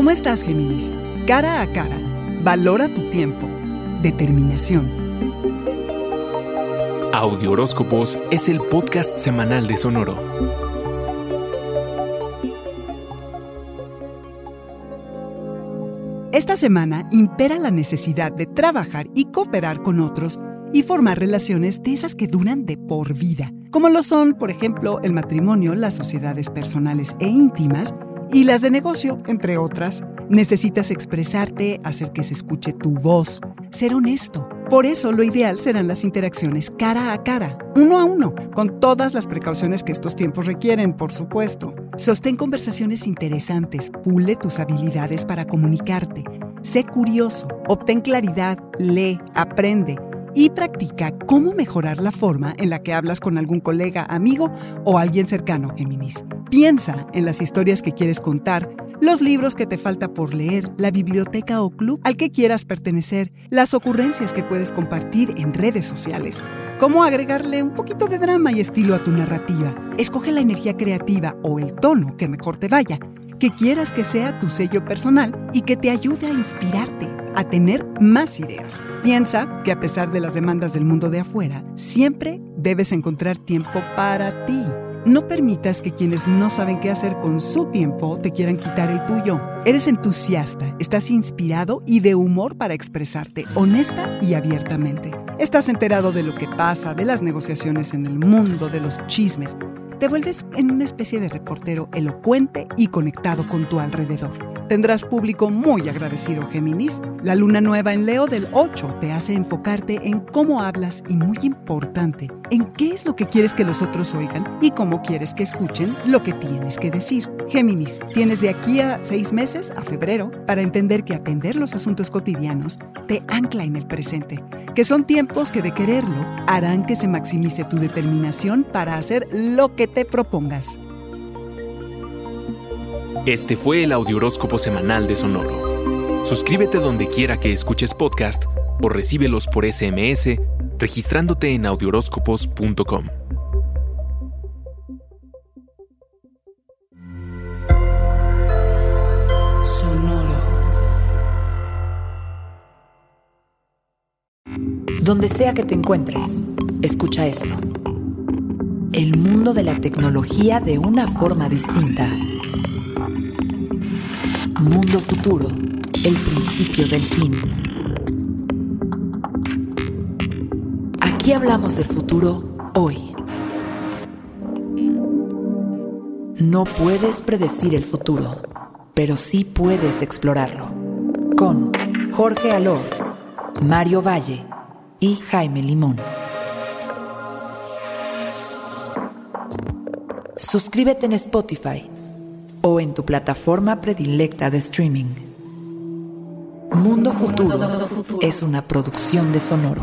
¿Cómo estás, Géminis? Cara a cara, valora tu tiempo. Determinación. Audio Horóscopos es el podcast semanal de Sonoro. Esta semana impera la necesidad de trabajar y cooperar con otros y formar relaciones de esas que duran de por vida, como lo son, por ejemplo, el matrimonio, las sociedades personales e íntimas y las de negocio, entre otras. Necesitas expresarte, hacer que se escuche tu voz, ser honesto. Por eso lo ideal serán las interacciones cara a cara, uno a uno, con todas las precauciones que estos tiempos requieren, por supuesto. Sostén conversaciones interesantes, pule tus habilidades para comunicarte. Sé curioso, obtén claridad, lee, aprende y practica cómo mejorar la forma en la que hablas con algún colega, amigo o alguien cercano, Géminis. Piensa en las historias que quieres contar, los libros que te falta por leer, la biblioteca o club al que quieras pertenecer, las ocurrencias que puedes compartir en redes sociales. Cómo agregarle un poquito de drama y estilo a tu narrativa. Escoge la energía creativa o el tono que mejor te vaya, que quieras que sea tu sello personal y que te ayude a inspirarte, a tener más ideas. Piensa que a pesar de las demandas del mundo de afuera, siempre debes encontrar tiempo para ti. No permitas que quienes no saben qué hacer con su tiempo te quieran quitar el tuyo. Eres entusiasta, estás inspirado y de humor para expresarte honesta y abiertamente. Estás enterado de lo que pasa, de las negociaciones en el mundo, de los chismes. Te vuelves en una especie de reportero elocuente y conectado con tu alrededor. Tendrás público muy agradecido, Géminis. La luna nueva en Leo del 8 te hace enfocarte en cómo hablas y, muy importante, en qué es lo que quieres que los otros oigan y cómo quieres que escuchen lo que tienes que decir. Géminis, tienes de aquí a seis meses, a febrero, para entender que atender los asuntos cotidianos te ancla en el presente, que son tiempos que de quererlo harán que se maximice tu determinación para hacer lo que te propongas. Este fue el Audioróscopo semanal de Sonoro. Suscríbete donde quiera que escuches podcast o recíbelos por SMS registrándote en audioróscopos.com. Sonoro. Donde sea que te encuentres, escucha esto. El mundo de la tecnología de una forma distinta. Mundo Futuro, el principio del fin. Aquí hablamos del futuro hoy. No puedes predecir el futuro, pero sí puedes explorarlo. Con Jorge Alor, Mario Valle y Jaime Limón. Suscríbete en Spotify o en tu plataforma predilecta de streaming. Mundo Futuro es una producción de Sonoro.